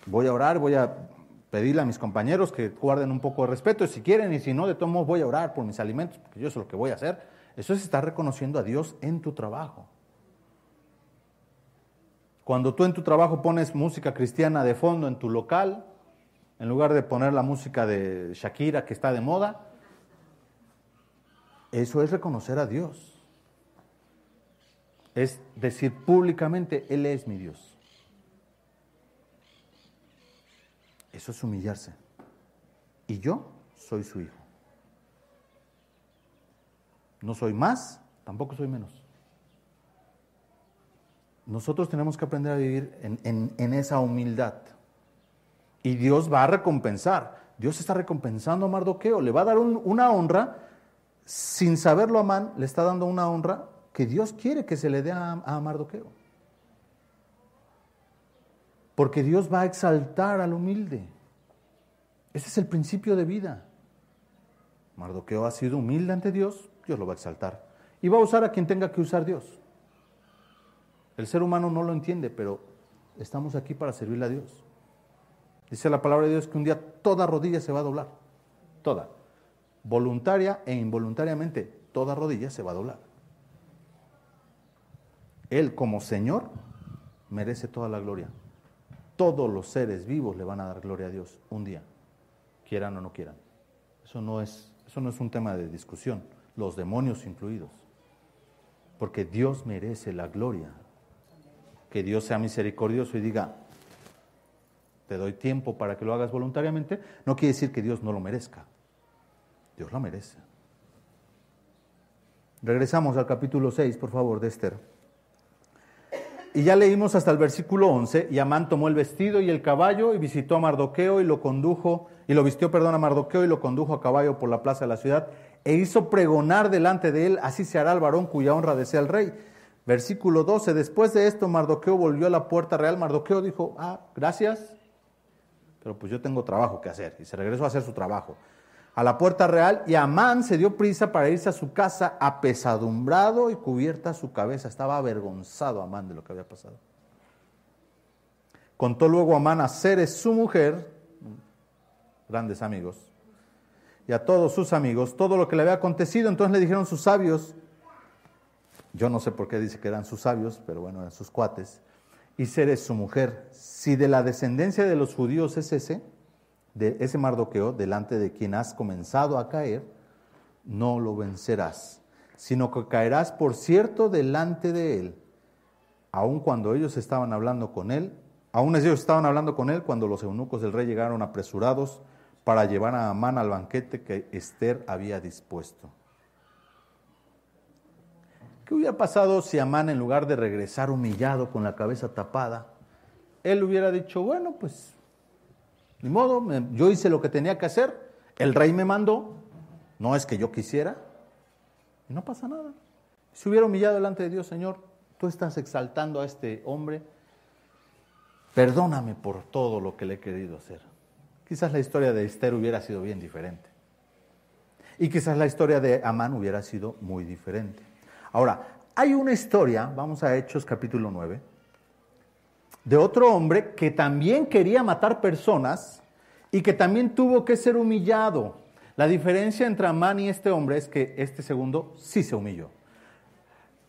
voy a orar, voy a pedirle a mis compañeros que guarden un poco de respeto, si quieren, y si no, de todos modos voy a orar por mis alimentos, porque yo sé lo que voy a hacer. Eso es estar reconociendo a Dios en tu trabajo. Cuando tú en tu trabajo pones música cristiana de fondo en tu local, en lugar de poner la música de Shakira que está de moda, eso es reconocer a Dios. Es decir públicamente, Él es mi Dios. Eso es humillarse. Y yo soy su hijo. No soy más, tampoco soy menos. Nosotros tenemos que aprender a vivir en, en, esa humildad. Y Dios va a recompensar. Dios está recompensando a Mardoqueo. Le va a dar un, una honra. Sin saberlo Amán, le está dando una honra que Dios quiere que se le dé a, a Mardoqueo. Porque Dios va a exaltar al humilde. Ese es el principio de vida. Mardoqueo ha sido humilde ante Dios, Dios lo va a exaltar. Y va a usar a quien tenga que usar Dios. El ser humano no lo entiende, pero estamos aquí para servirle a Dios. Dice la palabra de Dios que un día toda rodilla se va a doblar. Toda. Voluntaria e involuntariamente, toda rodilla se va a doblar. Él como Señor merece toda la gloria. Todos los seres vivos le van a dar gloria a Dios un día, quieran o no quieran. Eso no es, eso no es un tema de discusión, los demonios incluidos. Porque Dios merece la gloria que Dios sea misericordioso y diga, te doy tiempo para que lo hagas voluntariamente, no quiere decir que Dios no lo merezca. Dios lo merece. Regresamos al capítulo 6, por favor, de Esther. Y ya leímos hasta el versículo 11, y Amán tomó el vestido y el caballo y visitó a Mardoqueo y lo condujo, y lo vistió, perdón, a Mardoqueo y lo condujo a caballo por la plaza de la ciudad, e hizo pregonar delante de él, así se hará el varón cuya honra desea el rey. Versículo 12, después de esto Mardoqueo volvió a la puerta real, Mardoqueo dijo, ah, gracias, pero pues yo tengo trabajo que hacer, y se regresó a hacer su trabajo a la puerta real y Amán se dio prisa para irse a su casa apesadumbrado y cubierta su cabeza. Estaba avergonzado Amán de lo que había pasado. Contó luego Amán a Ceres, su mujer, grandes amigos, y a todos sus amigos todo lo que le había acontecido. Entonces le dijeron sus sabios, yo no sé por qué dice que eran sus sabios, pero bueno, eran sus cuates, y Ceres, su mujer, si de la descendencia de los judíos es ese, de ese Mardoqueo, delante de quien has comenzado a caer, no lo vencerás, sino que caerás por cierto delante de él. Aun cuando ellos estaban hablando con él, aún ellos estaban hablando con él cuando los eunucos del rey llegaron apresurados para llevar a Amán al banquete que Esther había dispuesto. ¿Qué hubiera pasado si Amán, en lugar de regresar humillado con la cabeza tapada, él hubiera dicho, bueno, pues ni modo, yo hice lo que tenía que hacer, el rey me mandó, no es que yo quisiera, y no pasa nada. Si hubiera humillado delante de Dios, Señor, tú estás exaltando a este hombre, perdóname por todo lo que le he querido hacer. Quizás la historia de Esther hubiera sido bien diferente. Y quizás la historia de Amán hubiera sido muy diferente. Ahora, hay una historia, vamos a Hechos capítulo 9, de otro hombre que también quería matar personas y que también tuvo que ser humillado. La diferencia entre Amán y este hombre es que este segundo sí se humilló.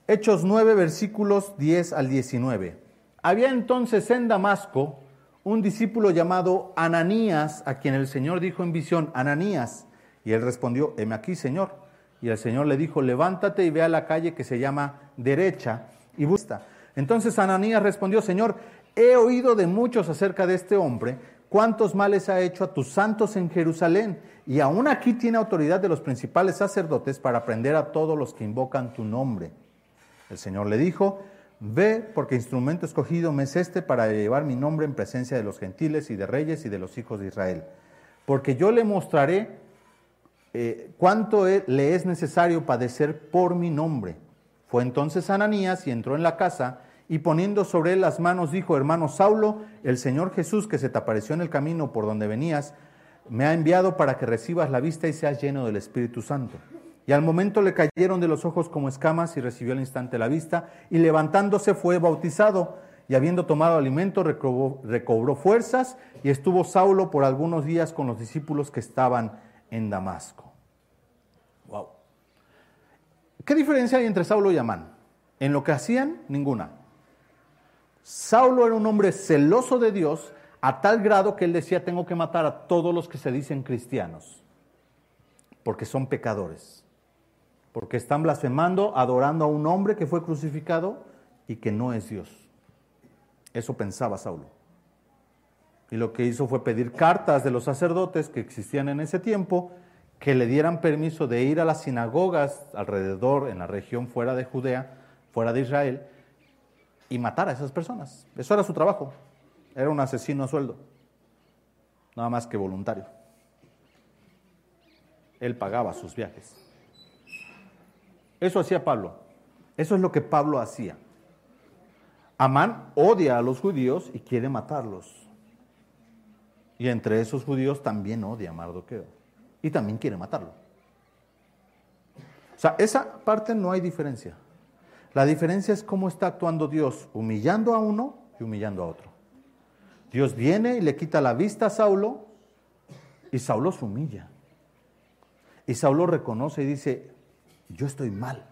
Hechos 9, versículos 10 al 19. Había entonces en Damasco un discípulo llamado Ananías, a quien el Señor dijo en visión, Ananías. Y él respondió, heme aquí, Señor. Y el Señor le dijo, levántate y ve a la calle que se llama derecha y busca. Entonces Ananías respondió, Señor, he oído de muchos acerca de este hombre, cuántos males ha hecho a tus santos en Jerusalén, y aún aquí tiene autoridad de los principales sacerdotes para prender a todos los que invocan tu nombre. El Señor le dijo, ve, porque instrumento escogido me es este para llevar mi nombre en presencia de los gentiles y de reyes y de los hijos de Israel. Porque yo le mostraré eh, cuánto le es necesario padecer por mi nombre. Fue entonces Ananías y entró en la casa, y poniendo sobre él las manos dijo, hermano Saulo, el Señor Jesús que se te apareció en el camino por donde venías, me ha enviado para que recibas la vista y seas lleno del Espíritu Santo. Y al momento le cayeron de los ojos como escamas y recibió al instante la vista, y levantándose fue bautizado, y habiendo tomado alimento recobró, recobró fuerzas, y estuvo Saulo por algunos días con los discípulos que estaban en Damasco. Wow. ¿Qué diferencia hay entre Saulo y Amán? En lo que hacían, ninguna. Saulo era un hombre celoso de Dios a tal grado que él decía, tengo que matar a todos los que se dicen cristianos, porque son pecadores, porque están blasfemando, adorando a un hombre que fue crucificado y que no es Dios. Eso pensaba Saulo. Y lo que hizo fue pedir cartas de los sacerdotes que existían en ese tiempo, que le dieran permiso de ir a las sinagogas alrededor, en la región fuera de Judea, fuera de Israel, y matar a esas personas. Eso era su trabajo. Era un asesino a sueldo. Nada más que voluntario. Él pagaba sus viajes. Eso hacía Pablo. Eso es lo que Pablo hacía. Amán odia a los judíos y quiere matarlos. Y entre esos judíos también odia a Mardoqueo. Y también quiere matarlo. O sea, esa parte no hay diferencia. La diferencia es cómo está actuando Dios, humillando a uno y humillando a otro. Dios viene y le quita la vista a Saulo y Saulo se humilla. Y Saulo reconoce y dice, yo estoy mal.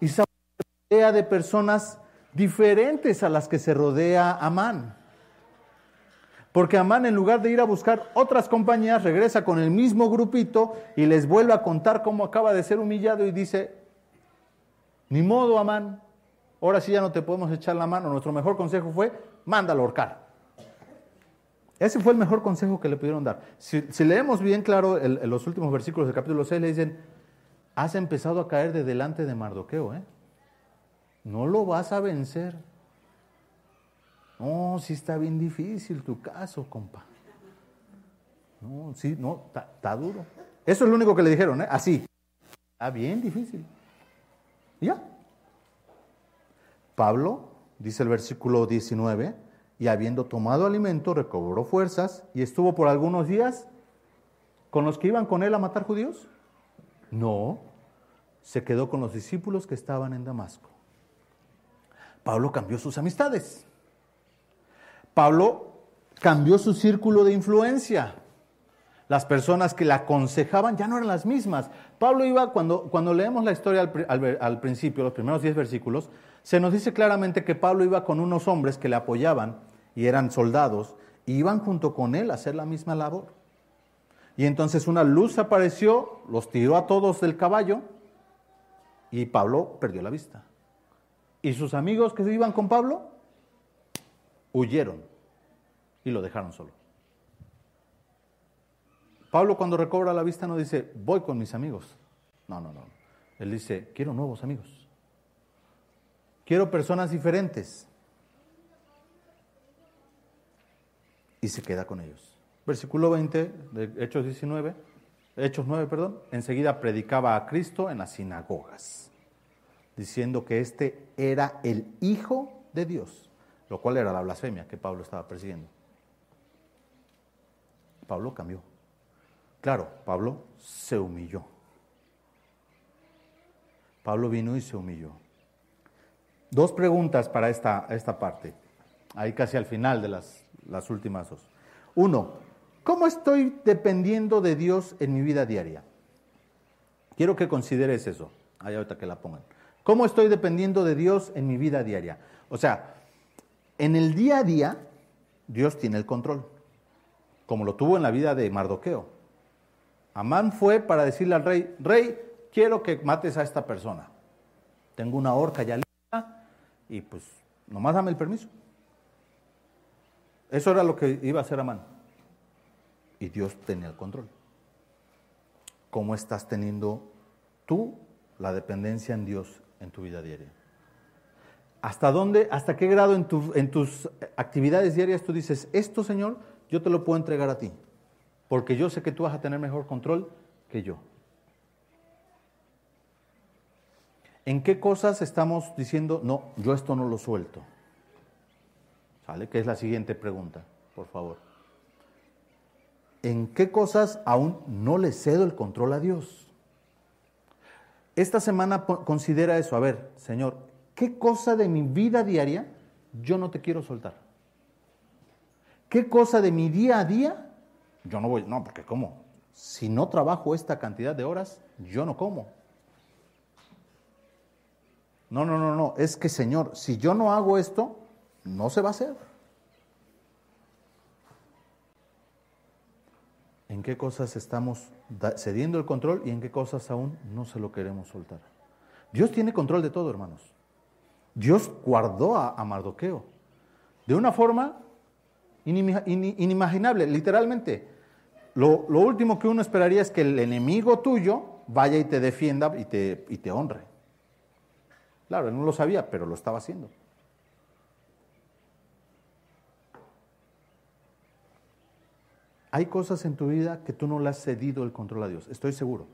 Y Saulo se rodea de personas diferentes a las que se rodea Amán. Porque Amán, en lugar de ir a buscar otras compañías, regresa con el mismo grupito y les vuelve a contar cómo acaba de ser humillado y dice, ni modo, Amán. Ahora sí ya no te podemos echar la mano. Nuestro mejor consejo fue, mándalo ahorcar. Ese fue el mejor consejo que le pudieron dar. Si, leemos bien claro los últimos versículos del capítulo 6, le dicen, has empezado a caer de delante de Mardoqueo. ¿eh? no lo vas a vencer. No, sí está bien difícil tu caso, compa. No, sí, no, está duro. Eso es lo único que le dijeron, ¿eh? Así. Está bien difícil. ¿Ya? Pablo, dice el versículo 19, y habiendo tomado alimento, recobró fuerzas y estuvo por algunos días con los que iban con él a matar judíos. No, se quedó con los discípulos que estaban en Damasco. Pablo cambió sus amistades. Pablo cambió su círculo de influencia. Las personas que le aconsejaban ya no eran las mismas. Pablo iba, cuando, cuando leemos la historia al, al principio, los primeros diez versículos, se nos dice claramente que Pablo iba con unos hombres que le apoyaban y eran soldados, y iban junto con él a hacer la misma labor. Y entonces una luz apareció, los tiró a todos del caballo, y Pablo perdió la vista. Y sus amigos que iban con Pablo huyeron y lo dejaron solo. Pablo cuando recobra la vista no dice, voy con mis amigos. No, no, no. Él dice, quiero nuevos amigos. Quiero personas diferentes. Y se queda con ellos. Versículo 20 de Hechos 19, Hechos 9, perdón. Enseguida predicaba a Cristo en las sinagogas, diciendo que este era el Hijo de Dios, lo cual era la blasfemia que Pablo estaba persiguiendo. Pablo cambió. Claro, Pablo se humilló. Pablo vino y se humilló. Dos preguntas para esta, esta parte, ahí casi al final de las, las últimas dos. Uno, ¿cómo estoy dependiendo de Dios en mi vida diaria? Quiero que consideres eso, ahí ahorita que la pongan. ¿Cómo estoy dependiendo de Dios en mi vida diaria? O sea, en el día a día, Dios tiene el control, como lo tuvo en la vida de Mardoqueo. Amán fue para decirle al rey, rey, quiero que mates a esta persona. Tengo una horca ya lista y pues nomás dame el permiso. Eso era lo que iba a hacer Amán. Y Dios tenía el control. ¿Cómo estás teniendo tú la dependencia en Dios en tu vida diaria? ¿Hasta dónde, hasta qué grado en, en tus actividades diarias tú dices, esto Señor, yo te lo puedo entregar a ti? porque yo sé que tú vas a tener mejor control que yo. ¿En qué cosas estamos diciendo, no, yo esto no lo suelto? ¿Sale? Que es la siguiente pregunta, por favor. ¿En qué cosas aún no le cedo el control a Dios? Esta semana considera eso. A ver, Señor, ¿qué cosa de mi vida diaria yo no te quiero soltar? ¿Qué cosa de mi día a día yo no voy, no, porque ¿cómo? Si no trabajo esta cantidad de horas, yo no como. No, no, no, no, es que Señor, si yo no hago esto, no se va a hacer. ¿En qué cosas estamos cediendo el control y en qué cosas aún no se lo queremos soltar? Dios tiene control de todo, hermanos. Dios guardó a, Mardoqueo de una forma inimaginable, literalmente. Lo, último que uno esperaría es que el enemigo tuyo vaya y te defienda y te, y te honre. Claro, él no lo sabía, pero lo estaba haciendo. Hay cosas en tu vida que tú no le has cedido el control a Dios, estoy seguro.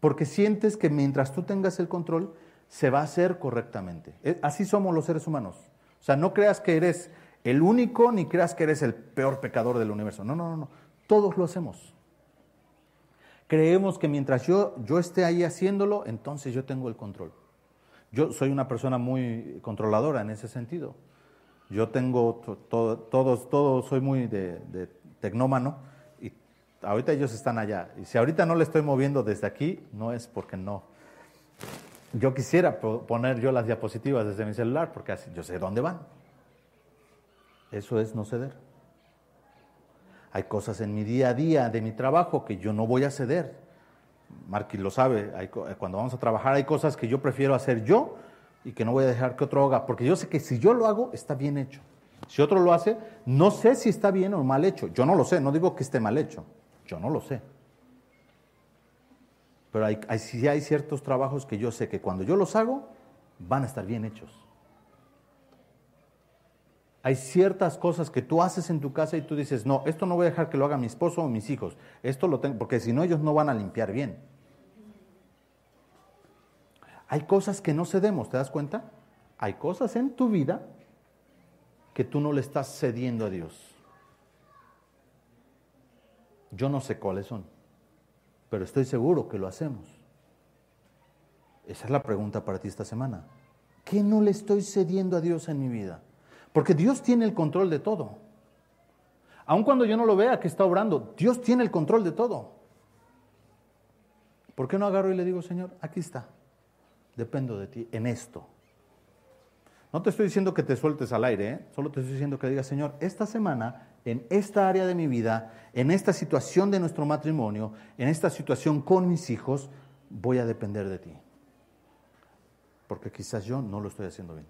Porque sientes que mientras tú tengas el control, se va a hacer correctamente. Eh, así somos los seres humanos. O sea, no creas que eres el único ni creas que eres el peor pecador del universo. No, no, no. no. Todos lo hacemos. Creemos que mientras yo, yo esté ahí haciéndolo, entonces yo tengo el control. Yo soy una persona muy controladora en ese sentido. Yo tengo todo, todos, todos, soy muy de, tecnómano y ahorita ellos están allá. Y si ahorita no le estoy moviendo desde aquí, no es porque no. Yo quisiera poner yo las diapositivas desde mi celular porque así yo sé dónde van. Eso es no ceder. Hay cosas en mi día a día de mi trabajo que yo no voy a ceder. Marquis lo sabe, eh, cuando vamos a trabajar hay cosas que yo prefiero hacer yo y que no voy a dejar que otro haga, porque yo sé que si yo lo hago está bien hecho. Si otro lo hace, no sé si está bien o mal hecho. Yo no lo sé, no digo que esté mal hecho, yo no lo sé. Pero sí hay ciertos trabajos que yo sé que cuando yo los hago, van a estar bien hechos. Hay ciertas cosas que tú haces en tu casa y tú dices, no, esto no voy a dejar que lo haga mi esposo o mis hijos. Esto lo tengo, porque si no ellos no van a limpiar bien. Hay cosas que no cedemos, ¿te das cuenta? Hay cosas en tu vida que tú no le estás cediendo a Dios. Yo no sé cuáles son, pero estoy seguro que lo hacemos. Esa es la pregunta para ti esta semana. ¿Qué no le estoy cediendo a Dios en mi vida? Porque Dios tiene el control de todo. Aun cuando yo no lo vea que está obrando, Dios tiene el control de todo. ¿Por qué no agarro y le digo, Señor, aquí está, dependo de ti en esto? No te estoy diciendo que te sueltes al aire, ¿eh? solo te estoy diciendo que digas, Señor, esta semana, en esta área de mi vida, en esta situación de nuestro matrimonio, en esta situación con mis hijos, voy a depender de ti. Porque quizás yo no lo estoy haciendo bien.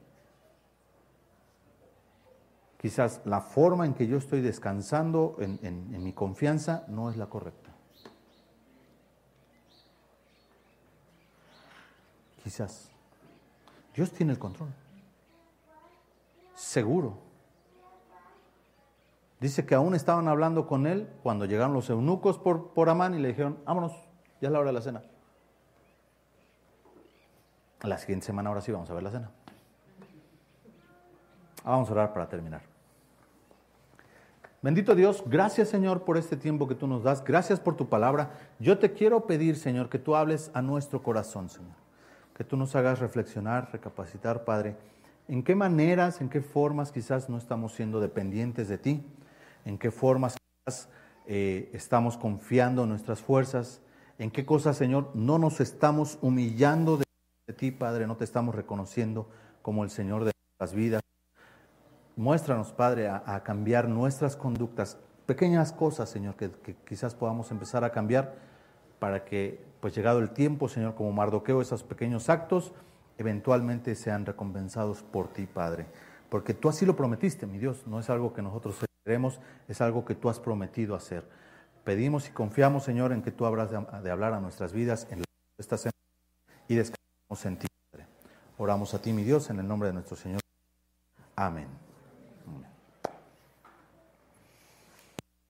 Quizás la forma en que yo estoy descansando en, mi confianza no es la correcta. Quizás. Dios tiene el control. Seguro. Dice que aún estaban hablando con él cuando llegaron los eunucos por, por Amán y le dijeron, vámonos, ya es la hora de la cena. La siguiente semana ahora sí vamos a ver la cena. Vamos a orar para terminar. Bendito Dios, gracias Señor por este tiempo que tú nos das, gracias por tu palabra. Yo te quiero pedir, Señor, que tú hables a nuestro corazón, Señor, que tú nos hagas reflexionar, recapacitar, Padre, en qué maneras, en qué formas quizás no estamos siendo dependientes de ti, en qué formas quizás eh, estamos confiando en nuestras fuerzas, en qué cosas, Señor, no nos estamos humillando de, de ti, Padre, no te estamos reconociendo como el Señor de nuestras vidas. Muéstranos, Padre, a, cambiar nuestras conductas, pequeñas cosas, Señor, que, quizás podamos empezar a cambiar para que, pues llegado el tiempo, Señor, como Mardoqueo, esos pequeños actos eventualmente sean recompensados por ti, Padre. Porque tú así lo prometiste, mi Dios, no es algo que nosotros queremos, es algo que tú has prometido hacer. Pedimos y confiamos, Señor, en que tú habrás de, hablar a nuestras vidas en esta semana y descansamos en ti, Padre. Oramos a ti, mi Dios, en el nombre de nuestro Señor. Amén.